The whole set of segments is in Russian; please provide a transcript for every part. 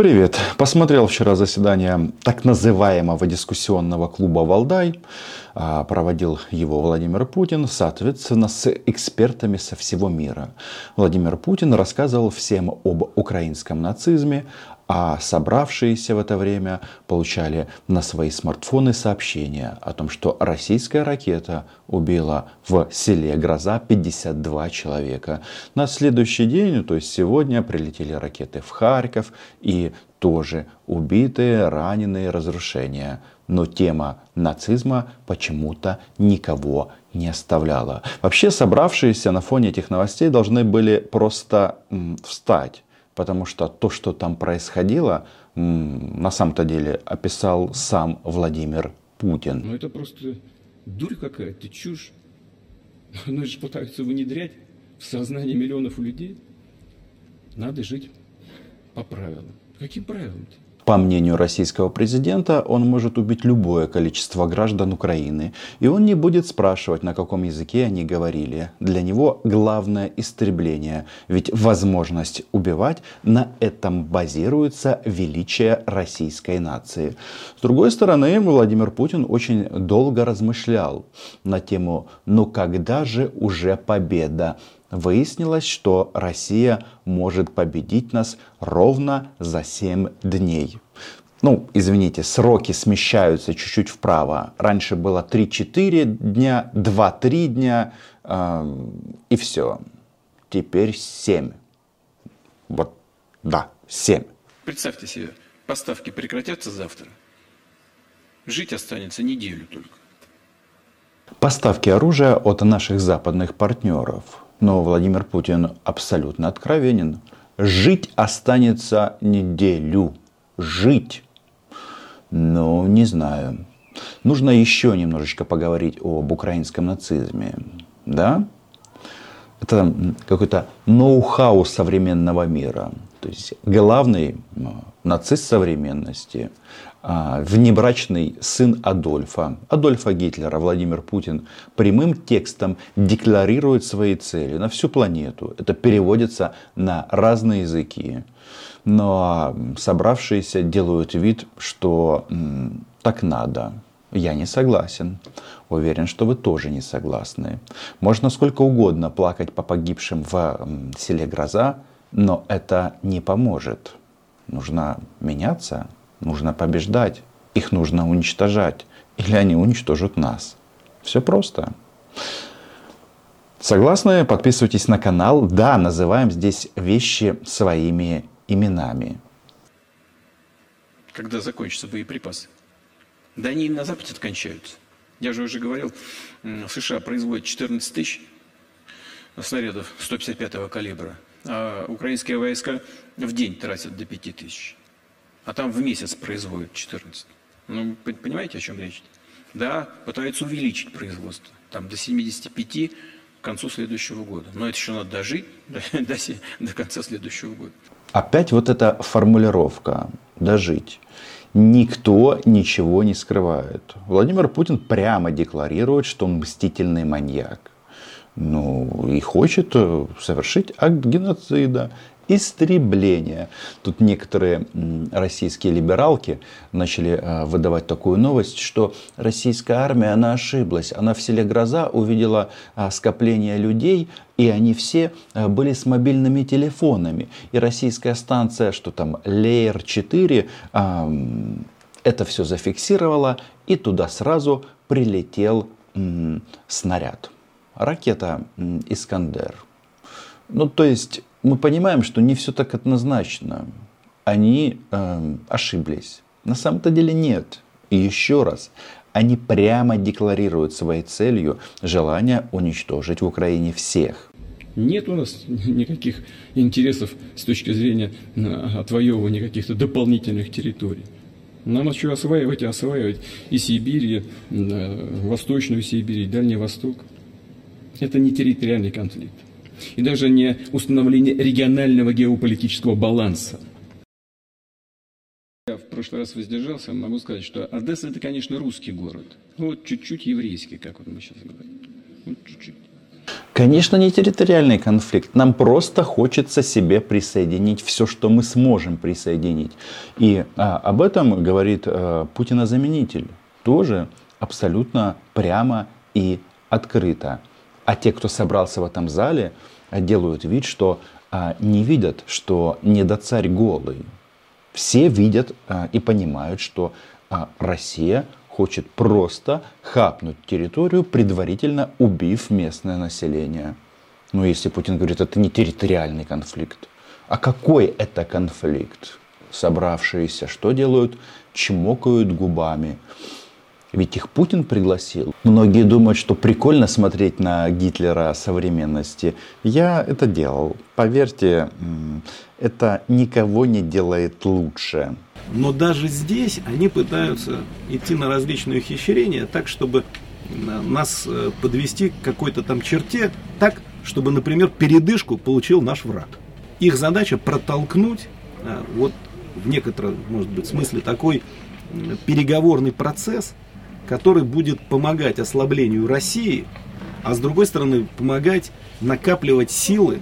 Привет. Посмотрел вчера заседание так называемого дискуссионного клуба «Валдай». А, проводил его Владимир Путин, соответственно, с экспертами со всего мира. Владимир Путин рассказывал всем об украинском нацизме, а собравшиеся в это время получали на свои смартфоны сообщения о том, что российская ракета убила в селе Гроза 52 человека. На следующий день, то есть сегодня, прилетели ракеты в Харьков и тоже убитые, раненые, разрушения. Но тема нацизма почему-то никого не оставляла. Вообще собравшиеся на фоне этих новостей должны были просто встать потому что то, что там происходило, на самом-то деле описал сам Владимир Путин. Ну это просто дурь какая-то, чушь. Они же пытаются внедрять в сознание миллионов людей. Надо жить по правилам. Каким правилам-то? По мнению российского президента, он может убить любое количество граждан Украины, и он не будет спрашивать, на каком языке они говорили. Для него главное истребление, ведь возможность убивать на этом базируется величие российской нации. С другой стороны, Владимир Путин очень долго размышлял на тему «ну когда же уже победа?» Выяснилось, что Россия может победить нас ровно за 7 дней. Ну, извините, сроки смещаются чуть-чуть вправо. Раньше было 3-4 дня, 2-3 дня э, и все. Теперь 7. Вот, да, 7. Представьте себе, поставки прекратятся завтра. Жить останется неделю только. Поставки оружия от наших западных партнеров но Владимир Путин абсолютно откровенен. Жить останется неделю. Жить. Ну, не знаю. Нужно еще немножечко поговорить об украинском нацизме. Да? Это какой-то ноу-хау современного мира. То есть главный нацист современности а, внебрачный сын Адольфа, Адольфа Гитлера, Владимир Путин, прямым текстом декларирует свои цели на всю планету. Это переводится на разные языки. Но собравшиеся делают вид, что так надо. Я не согласен. Уверен, что вы тоже не согласны. Можно сколько угодно плакать по погибшим в селе Гроза, но это не поможет. Нужно меняться, нужно побеждать, их нужно уничтожать, или они уничтожат нас. Все просто. Согласны? Подписывайтесь на канал. Да, называем здесь вещи своими именами. Когда закончатся боеприпасы? Да они на Западе кончаются. Я же уже говорил, США производят 14 тысяч снарядов 155-го калибра, а украинские войска в день тратят до 5 тысяч а там в месяц производят 14. Ну, понимаете, о чем речь? Да, пытаются увеличить производство, там до 75 к концу следующего года. Но это еще надо дожить до, до, до конца следующего года. Опять вот эта формулировка «дожить». Никто ничего не скрывает. Владимир Путин прямо декларирует, что он мстительный маньяк. Ну, и хочет совершить акт геноцида истребления. Тут некоторые российские либералки начали э, выдавать такую новость, что российская армия, она ошиблась. Она в селе Гроза увидела э, скопление людей, и они все э, были с мобильными телефонами. И российская станция, что там, Леер-4, это все зафиксировала, и туда сразу прилетел снаряд. Ракета «Искандер». Ну, то есть мы понимаем, что не все так однозначно. Они э, ошиблись. На самом-то деле нет. И еще раз, они прямо декларируют своей целью желание уничтожить в Украине всех. Нет у нас никаких интересов с точки зрения э, отвоевывания каких-то дополнительных территорий. Нам еще осваивать и осваивать и Сибирь, и э, Восточную Сибирь, и Дальний Восток. Это не территориальный конфликт и даже не установление регионального геополитического баланса. Я в прошлый раз воздержался, могу сказать, что Одесса это, конечно, русский город. Ну, вот чуть-чуть еврейский, как вот мы сейчас говорим. Вот чуть-чуть. Конечно, не территориальный конфликт. Нам просто хочется себе присоединить все, что мы сможем присоединить. И а, об этом говорит а, Путина-заменитель. Тоже абсолютно прямо и открыто. А те, кто собрался в этом зале, делают вид, что а, не видят, что не до царь голый. Все видят а, и понимают, что а, Россия хочет просто хапнуть территорию, предварительно убив местное население. Но если Путин говорит, это не территориальный конфликт, а какой это конфликт? Собравшиеся что делают? Чмокают губами. Ведь их Путин пригласил. Многие думают, что прикольно смотреть на Гитлера современности. Я это делал. Поверьте, это никого не делает лучше. Но даже здесь они пытаются идти на различные ухищрения, так, чтобы нас э, подвести к какой-то там черте, так, чтобы, например, передышку получил наш враг. Их задача протолкнуть э, вот в некотором, может быть, смысле такой переговорный процесс, который будет помогать ослаблению России, а с другой стороны помогать накапливать силы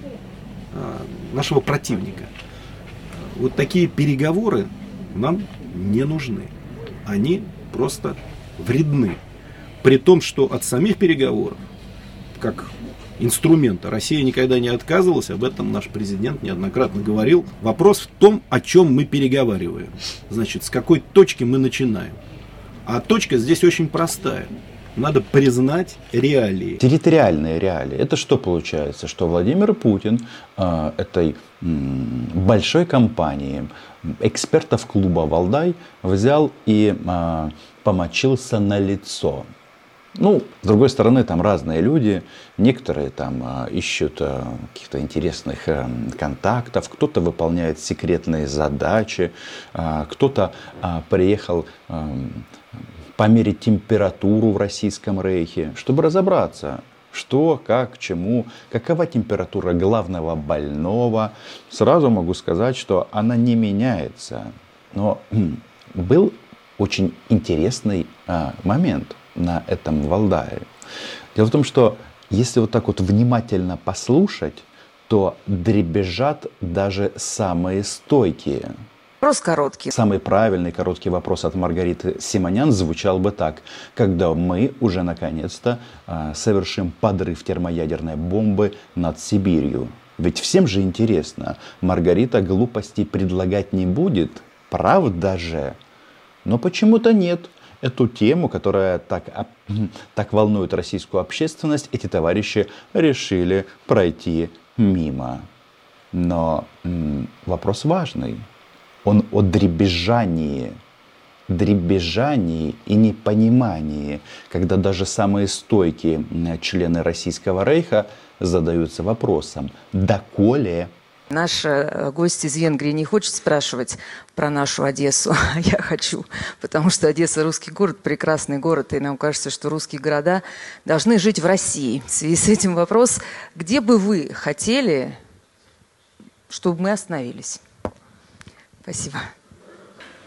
э, нашего противника. Вот такие переговоры нам не нужны. Они просто вредны. При том, что от самих переговоров, как инструмента, Россия никогда не отказывалась, об этом наш президент неоднократно говорил. Вопрос в том, о чем мы переговариваем. Значит, с какой точки мы начинаем. А точка здесь очень простая. Надо признать реалии. Территориальные реалии. Это что получается? Что Владимир Путин э, этой э, большой компании экспертов клуба «Валдай» взял и э, помочился на лицо. Ну, с другой стороны, там разные люди. Некоторые там э, ищут каких-то интересных контактов, кто-то выполняет секретные задачи, кто-то приехал померить температуру в Российском Рейхе, чтобы разобраться, что, как, чему, какова температура главного больного. Сразу могу сказать, что она не меняется. Но был очень интересный а, момент на этом Валдае. Дело в том, что если вот так вот внимательно послушать, то дребезжат даже самые стойкие. Вопрос короткий. Самый правильный короткий вопрос от Маргариты Симонян звучал бы так. Когда мы уже наконец-то э, совершим подрыв термоядерной бомбы над Сибирью? Ведь всем же интересно. Маргарита глупостей предлагать не будет. Правда же? Но почему-то нет. Эту тему, которая так, так волнует российскую общественность, эти товарищи решили пройти мимо. Но м, вопрос важный он о дребезжании, дребезжании и непонимании, когда даже самые стойкие члены Российского Рейха задаются вопросом, доколе Наш э, гость из Венгрии не хочет спрашивать про нашу Одессу, а я хочу, потому что Одесса – русский город, прекрасный город, и нам кажется, что русские города должны жить в России. В связи с этим вопрос, где бы вы хотели, чтобы мы остановились? Спасибо.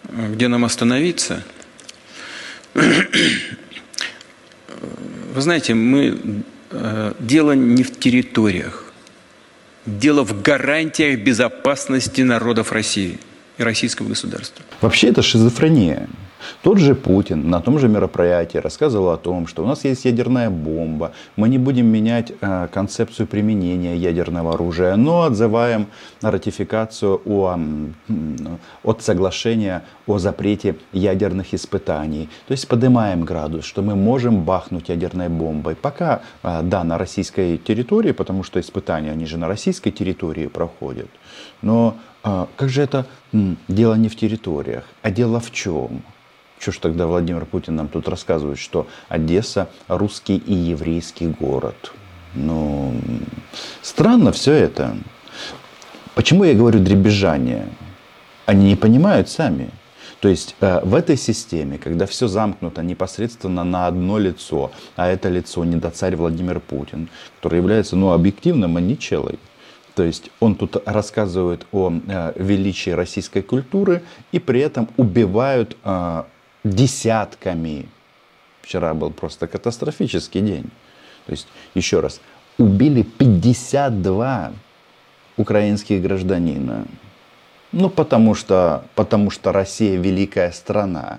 Где нам остановиться? Вы знаете, мы э, дело не в территориях, дело в гарантиях безопасности народов России и российского государства. Вообще это шизофрения. Тот же Путин на том же мероприятии рассказывал о том, что у нас есть ядерная бомба, мы не будем менять э, концепцию применения ядерного оружия, но отзываем ратификацию о, от соглашения о запрете ядерных испытаний. То есть поднимаем градус, что мы можем бахнуть ядерной бомбой. Пока, э, да, на российской территории, потому что испытания, они же на российской территории проходят. Но э, как же это дело не в территориях, а дело в чем? Что ж тогда Владимир Путин нам тут рассказывает, что Одесса русский и еврейский город? Ну, странно все это. Почему я говорю дребезжание? Они не понимают сами. То есть э, в этой системе, когда все замкнуто непосредственно на одно лицо, а это лицо не до царь Владимир Путин, который является ну, объективным маничелой, то есть он тут рассказывает о э, величии российской культуры и при этом убивают э, десятками. Вчера был просто катастрофический день. То есть, еще раз, убили 52 украинских гражданина. Ну, потому что, потому что Россия великая страна.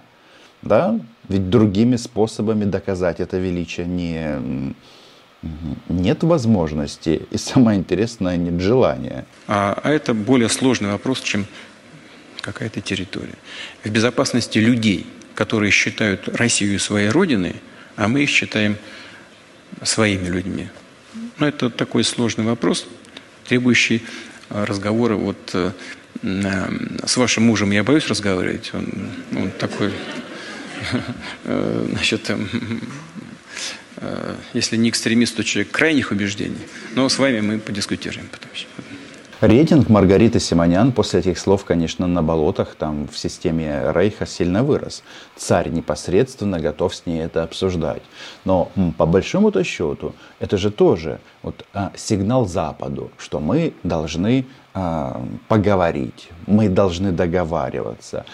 Да? Ведь другими способами доказать это величие не, нет возможности. И самое интересное, нет желания. А, а это более сложный вопрос, чем какая-то территория. В безопасности людей, которые считают Россию своей родиной, а мы их считаем своими людьми. Но это такой сложный вопрос, требующий а, разговора вот э, с вашим мужем я боюсь разговаривать. Он, он такой, э, значит, э, если не экстремист, то человек крайних убеждений. Но с вами мы подискутируем потом. Рейтинг Маргариты Симонян после этих слов, конечно, на болотах, там в системе Рейха сильно вырос. Царь непосредственно готов с ней это обсуждать. Но по большому-то счету, это же тоже вот, а, сигнал Западу, что мы должны поговорить, мы должны договариваться.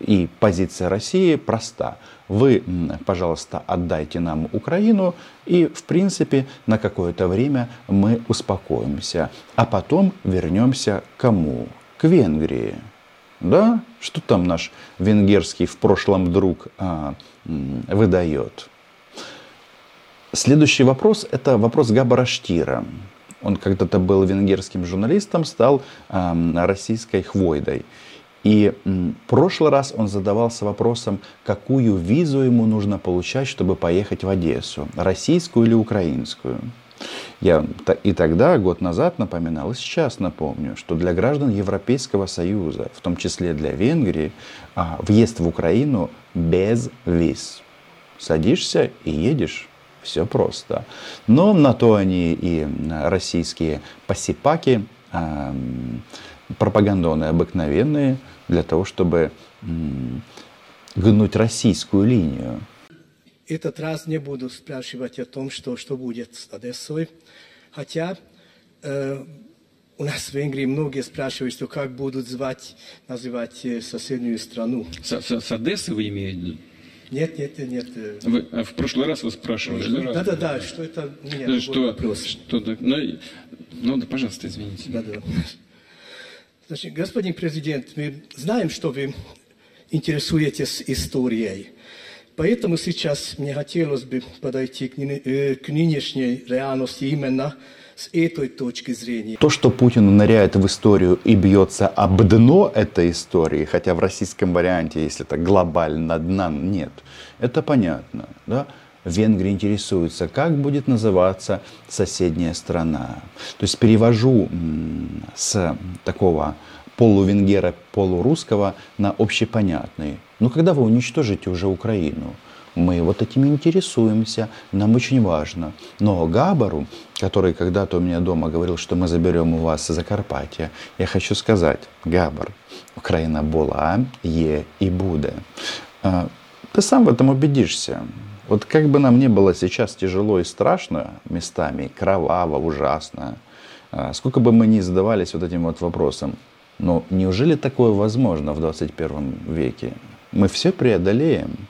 И позиция России проста. Вы, пожалуйста, отдайте нам Украину, и, в принципе, на какое-то время мы успокоимся. А потом вернемся к кому? К Венгрии. Да? Что там наш венгерский в прошлом друг а, выдает? Следующий вопрос – это вопрос Габара Штира. Он когда-то был венгерским журналистом, стал э, российской хвойдой. И в прошлый раз он задавался вопросом, какую визу ему нужно получать, чтобы поехать в Одессу, российскую или украинскую. Я и тогда, год назад напоминал, и сейчас напомню, что для граждан Европейского Союза, в том числе для Венгрии, а, въезд в Украину без виз. Садишься и едешь. Все просто. Но на то они и российские посипаки, пропагандоны обыкновенные, для того, чтобы гнуть российскую линию. Этот раз не буду спрашивать о том, что, что будет с Одессой. Хотя э, у нас в Венгрии многие спрашивают, что как будут звать, называть э, соседнюю страну. С, с, с Одессы вы имеете в виду? Нет, нет, нет. Э, вы, а в прошлый раз вы спрашивали, да? Да, да, да, что это у меня что, вопрос. Что, ну, ну, да, пожалуйста, извините. Да, да. Значит, господин президент, мы знаем, что вы интересуетесь историей. Поэтому сейчас мне хотелось бы подойти к, э, к нынешней реальности именно с этой точки зрения. То, что Путин ныряет в историю и бьется об дно этой истории, хотя в российском варианте, если это глобально дна нет, это понятно. Да? Венгрия интересуется, как будет называться соседняя страна. То есть перевожу с такого полувенгера, полурусского на общепонятный. Но когда вы уничтожите уже Украину, мы вот этим интересуемся, нам очень важно. Но Габару, который когда-то у меня дома говорил, что мы заберем у вас Закарпатье, я хочу сказать, Габар, Украина была, е и будет. А, ты сам в этом убедишься. Вот как бы нам не было сейчас тяжело и страшно местами, кроваво, ужасно, а, сколько бы мы ни задавались вот этим вот вопросом, но неужели такое возможно в 21 веке? Мы все преодолеем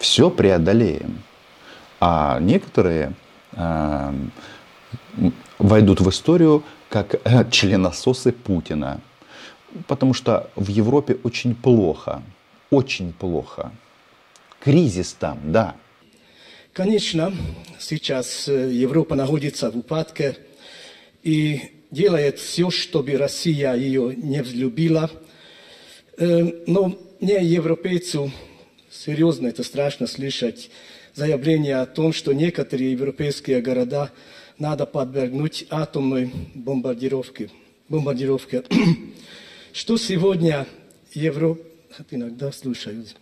все преодолеем. А некоторые э, войдут в историю как э, членососы Путина. Потому что в Европе очень плохо. Очень плохо. Кризис там, да. Конечно, сейчас э, Европа находится в упадке и делает все, чтобы Россия ее не взлюбила. Но мне, европейцу, серьезно, это страшно слышать заявление о том, что некоторые европейские города надо подвергнуть атомной бомбардировке. бомбардировке. Что сегодня Европа... Иногда слушают.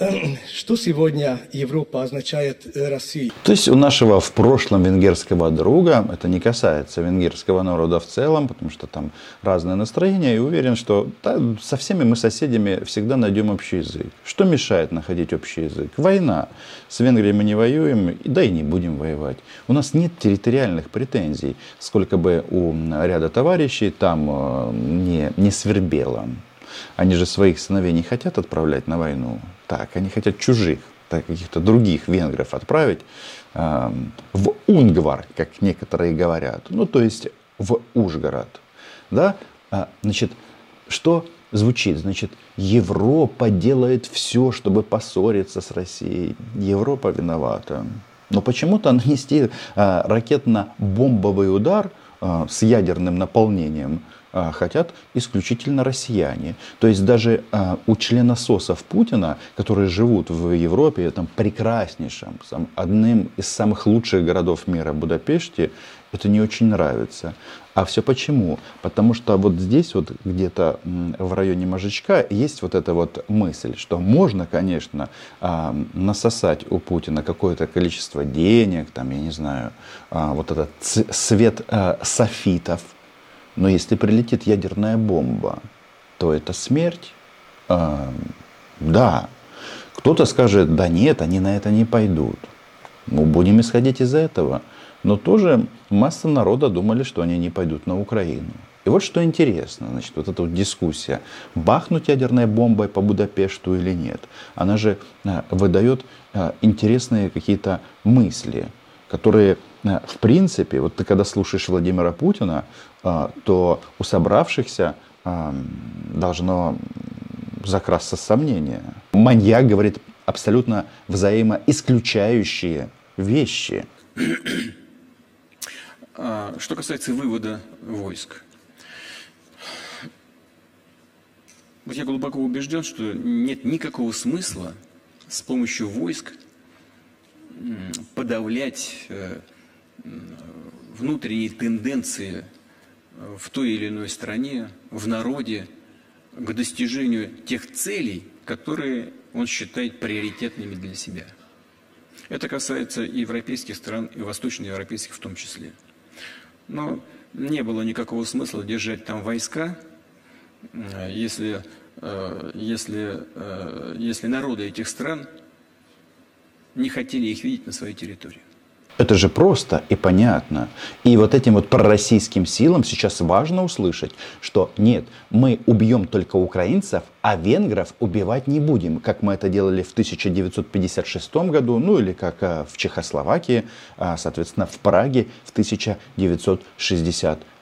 Что сегодня Европа означает э, России? То есть у нашего в прошлом венгерского друга, это не касается венгерского народа в целом, потому что там разное настроение, и уверен, что да, со всеми мы соседями всегда найдем общий язык. Что мешает находить общий язык? Война. С Венгрией мы не воюем, да и не будем воевать. У нас нет территориальных претензий, сколько бы у ряда товарищей там э, не, не свербело. Они же своих сыновей не хотят отправлять на войну. Так, они хотят чужих, так, каких-то других венгров отправить. в Унгвар, как некоторые говорят, ну то есть в Ужгород. Да? А, значит, что звучит? Значит, Европа делает все, чтобы поссориться с Россией. Европа виновата. Но почему-то нанести а, ракетно-бомбовый удар с ядерным наполнением а, хотят исключительно россияне. То есть даже а, у членососов Путина, которые живут в Европе, там прекраснейшем, одним из самых лучших городов мира Будапеште, это не очень нравится. А все почему? Потому что вот здесь вот где-то в районе Мозжечка есть вот эта вот мысль, что можно, конечно, а, насосать у Путина какое-то количество денег, там, я не знаю, вот этот свет софитов, но если прилетит ядерная бомба, то это смерть. А, да. Кто-то скажет, да нет, они на это не пойдут. Ну, будем исходить из этого. Но тоже масса народа думали, что они не пойдут на Украину. И вот что интересно, значит, вот эта вот дискуссия, бахнуть ядерной бомбой по Будапешту или нет, она же а, выдает а, интересные какие-то мысли, которые Э, в принципе, вот ты когда слушаешь Владимира Путина, э, то у собравшихся э, должно закрасться сомнение. Маньяк говорит абсолютно взаимоисключающие вещи. А, что касается вывода войск. Вот я глубоко убежден, что нет никакого смысла с помощью войск подавлять внутренние тенденции в той или иной стране, в народе, к достижению тех целей, которые он считает приоритетными для себя. Это касается и европейских стран, и восточноевропейских в том числе. Но не было никакого смысла держать там войска, если, э, если, э, если народы этих стран не хотели их видеть на своей территории. Это же просто и понятно. И вот этим вот пророссийским силам сейчас важно услышать, что нет, мы убьем только украинцев, а венгров убивать не будем, как мы это делали в 1956 году, ну или как э, в Чехословакии, а, соответственно, в Праге в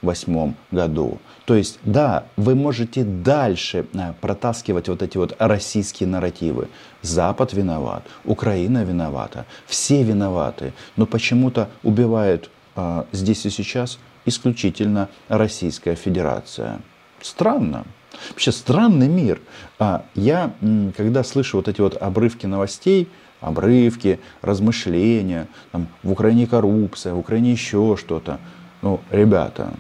1968 году. То есть, да, вы можете дальше э, протаскивать вот эти вот российские нарративы. Запад виноват, Украина виновата, все виноваты, но почему-то убивает а, здесь и сейчас исключительно Российская Федерация. Странно. Вообще странный мир. А я, когда слышу вот эти вот обрывки новостей, обрывки, размышления, там, в Украине коррупция, в Украине еще что-то. Ну, ребята,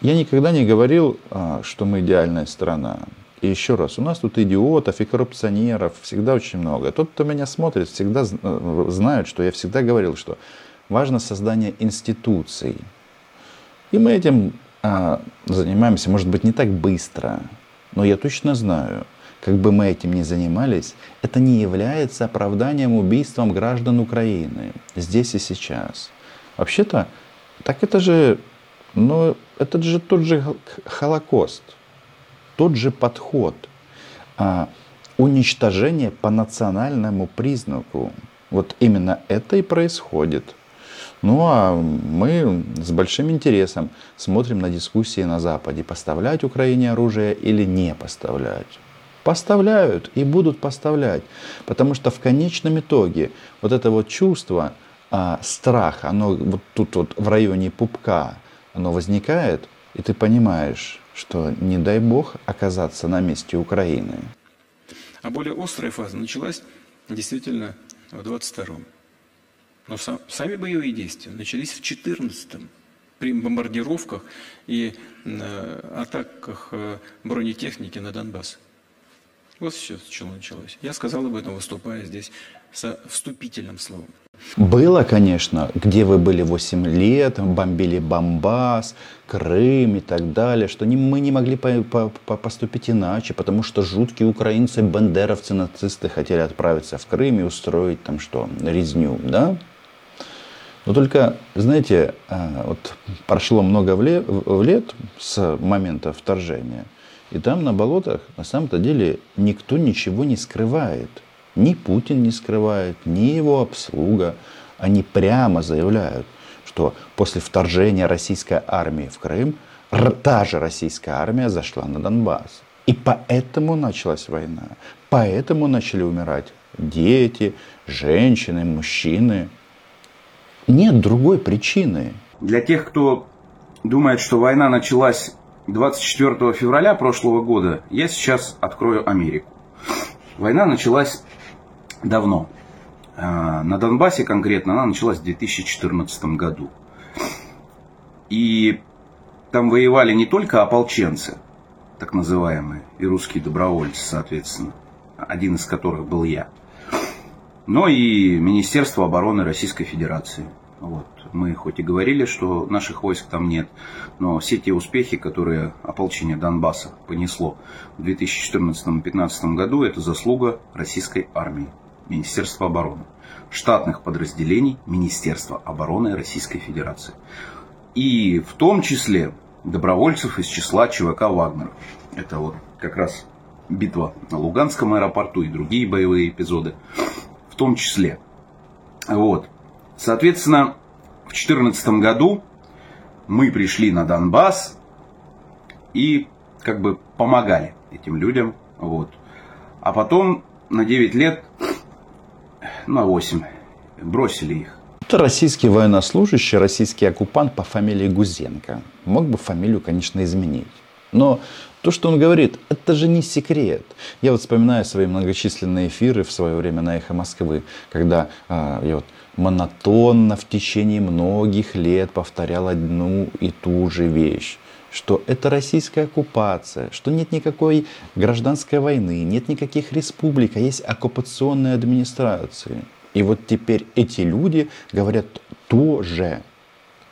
я никогда не говорил, а, что мы идеальная страна. И еще раз, у нас тут идиотов и коррупционеров всегда очень много. Тот, кто меня смотрит, всегда э, знает, что я всегда говорил, что важно создание институций. И мы этим а, занимаемся, может быть, не так быстро, но я точно знаю, как бы мы этим ни занимались, это не является оправданием убийством граждан Украины здесь и сейчас. Вообще-то, так это же, ну, это же тот же Холокост, тот же подход. А, уничтожение по национальному признаку. Вот именно это и происходит. Ну а мы с большим интересом смотрим на дискуссии на Западе, поставлять Украине оружие или не поставлять. Поставляют и будут поставлять, потому что в конечном итоге вот это вот чувство а, страха, оно вот тут вот в районе пупка, оно возникает, и ты понимаешь, что не дай бог оказаться на месте Украины. А более острая фаза началась действительно в 22-м. Но сам, сами боевые действия начались в 14-м при бомбардировках и э, атаках э, бронетехники на Донбасс. Вот все, с чего началось. Я сказал об этом, выступая здесь со вступительным словом. Было, конечно, где вы были 8 лет, бомбили Бомбас, Крым и так далее, что не, мы не могли по, по, по поступить иначе, потому что жуткие украинцы, бандеровцы, нацисты хотели отправиться в Крым и устроить там что, резню, да? Но только, знаете, а, вот прошло много лет с момента вторжения, и там на болотах на самом-то деле никто ничего не скрывает. Ни Путин не скрывает, ни его обслуга. Они прямо заявляют, что после вторжения российской армии в Крым та же российская армия зашла на Донбасс. И поэтому началась война. Поэтому начали умирать дети, женщины, мужчины. Нет другой причины. Для тех, кто думает, что война началась 24 февраля прошлого года, я сейчас открою Америку. Война началась давно. А, на Донбассе конкретно она началась в 2014 году. И там воевали не только ополченцы, так называемые, и русские добровольцы, соответственно, один из которых был я, но и Министерство обороны Российской Федерации. Вот. Мы хоть и говорили, что наших войск там нет, но все те успехи, которые ополчение Донбасса понесло в 2014-2015 году, это заслуга российской армии, Министерства обороны, штатных подразделений Министерства обороны Российской Федерации. И в том числе добровольцев из числа ЧВК «Вагнер». Это вот как раз битва на Луганском аэропорту и другие боевые эпизоды в том числе. Вот. Соответственно, в 2014 году мы пришли на Донбасс и как бы помогали этим людям. Вот. А потом на 9 лет, на 8, бросили их. Это российский военнослужащий, российский оккупант по фамилии Гузенко. Мог бы фамилию, конечно, изменить. Но то, что он говорит, это же не секрет. Я вот вспоминаю свои многочисленные эфиры в свое время на «Эхо Москвы», когда э, я вот монотонно в течение многих лет повторял одну и ту же вещь что это российская оккупация, что нет никакой гражданской войны, нет никаких республик, а есть оккупационные администрации. И вот теперь эти люди говорят то же,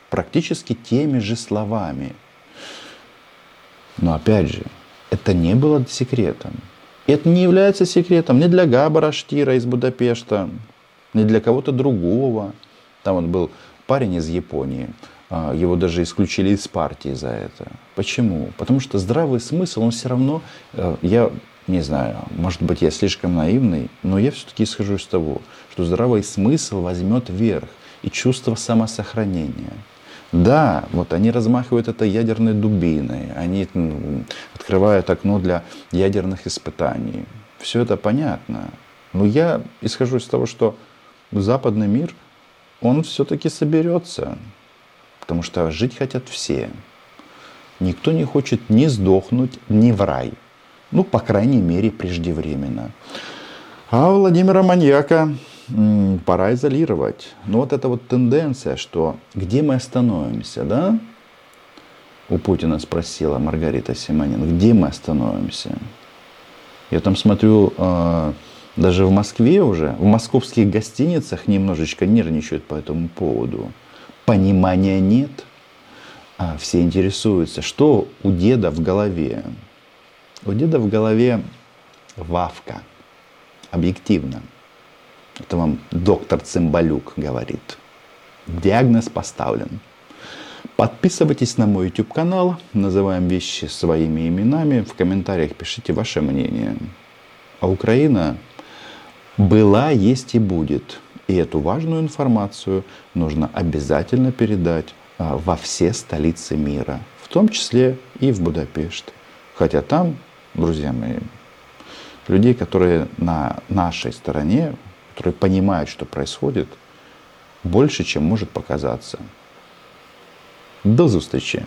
практически теми же словами. Но опять же, это не было секретом. Это не является секретом ни для Габара Штира из Будапешта, ни для кого-то другого. Там вот был парень из Японии, его даже исключили из партии за это. Почему? Потому что здравый смысл, он все равно, э, я не знаю, может быть, я слишком наивный, но я все-таки исхожу из того, что здравый смысл возьмет верх и чувство самосохранения. Да, вот они размахивают это ядерной дубиной, они открывают окно для ядерных испытаний. Все это понятно. Но я исхожу из того, что западный мир, он все-таки соберется. Потому что жить хотят все. Никто не хочет ни сдохнуть, ни в рай. Ну, по крайней мере, преждевременно. А Владимира Маньяка пора изолировать. Ну вот эта вот тенденция, что где мы остановимся, да? У Путина спросила Маргарита Симонин, где мы остановимся? Я там смотрю, а, даже в Москве уже, в московских гостиницах немножечко нервничают по этому поводу. Понимания нет. А все интересуются, что у деда в голове. У деда в голове вавка. Объективно. Это вам доктор Цымбалюк говорит. Диагноз поставлен. Подписывайтесь на мой YouTube канал, называем вещи своими именами, в комментариях пишите ваше мнение. А Украина была, есть и будет. И эту важную информацию нужно обязательно передать а, во все столицы мира, в том числе и в Будапешт. Хотя там, друзья мои, людей, которые на нашей стороне, которые понимают, что происходит, больше, чем может показаться. До зустрічі!